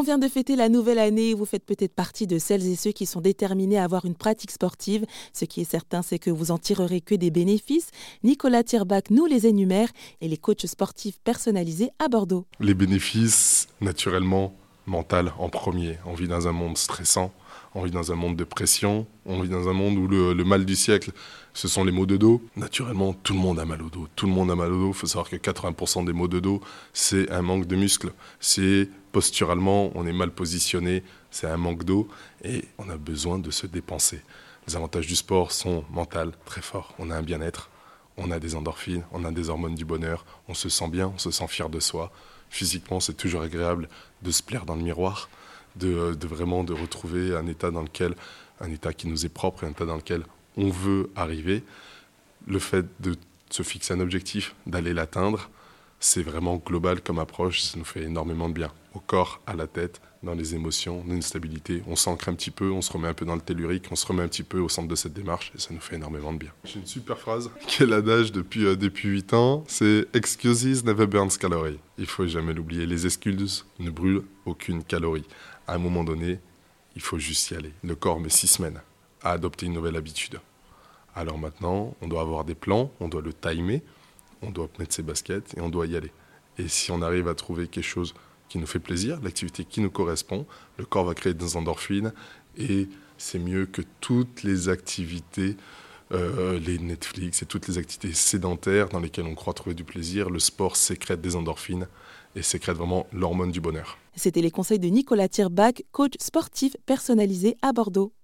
On vient de fêter la nouvelle année. Vous faites peut-être partie de celles et ceux qui sont déterminés à avoir une pratique sportive. Ce qui est certain, c'est que vous en tirerez que des bénéfices. Nicolas Tirbach nous les énumère et les coachs sportifs personnalisés à Bordeaux. Les bénéfices, naturellement, mental en premier. On vit dans un monde stressant, on vit dans un monde de pression, on vit dans un monde où le, mal du siècle, ce sont les maux de dos. Naturellement, tout le monde a mal au dos. Tout le monde a mal au dos. Il faut savoir que 80% des maux de dos, c'est un manque de muscles. C'est posturalement, on est mal positionné, c'est un manque d'eau et on a besoin de se dépenser. Les avantages du sport sont mentaux, très forts. On a un bien-être, on a des endorphines, on a des hormones du bonheur, on se sent bien, on se sent fier de soi. Physiquement, c'est toujours agréable de se plaire dans le miroir, de, vraiment de retrouver un état dans lequel, un état qui nous est propre, un état dans lequel on veut arriver. Le fait de se fixer un objectif, d'aller l'atteindre, c'est vraiment global comme approche, ça nous fait énormément de bien, au corps, à la tête, dans les émotions, dans une stabilité. On s'ancre un petit peu, on se remet un peu dans le tellurique, on se remet un petit peu au centre de cette démarche et ça nous fait énormément de bien. J'ai une super phrase qui est l'adage depuis, euh, depuis 8 ans, c'est Excuses never burns calories. Il faut jamais l'oublier, les excuses ne brûlent aucune calorie. À un moment donné, il faut juste y aller. Le corps met 6 semaines à adopter une nouvelle habitude. Alors maintenant, on doit avoir des plans, on doit le timer, on doit mettre ses baskets et on doit y aller. Et si on arrive à trouver quelque chose qui nous fait plaisir, l'activité qui nous correspond, le corps va créer des endorphines et c'est mieux que toutes les activités, euh, les Netflix et toutes les activités sédentaires dans lesquelles on croit trouver du plaisir. Le sport sécrète des endorphines et sécrète vraiment l'hormone du bonheur. C'était les conseils de Nicolas Tirbach, coach sportif personnalisé à Bordeaux.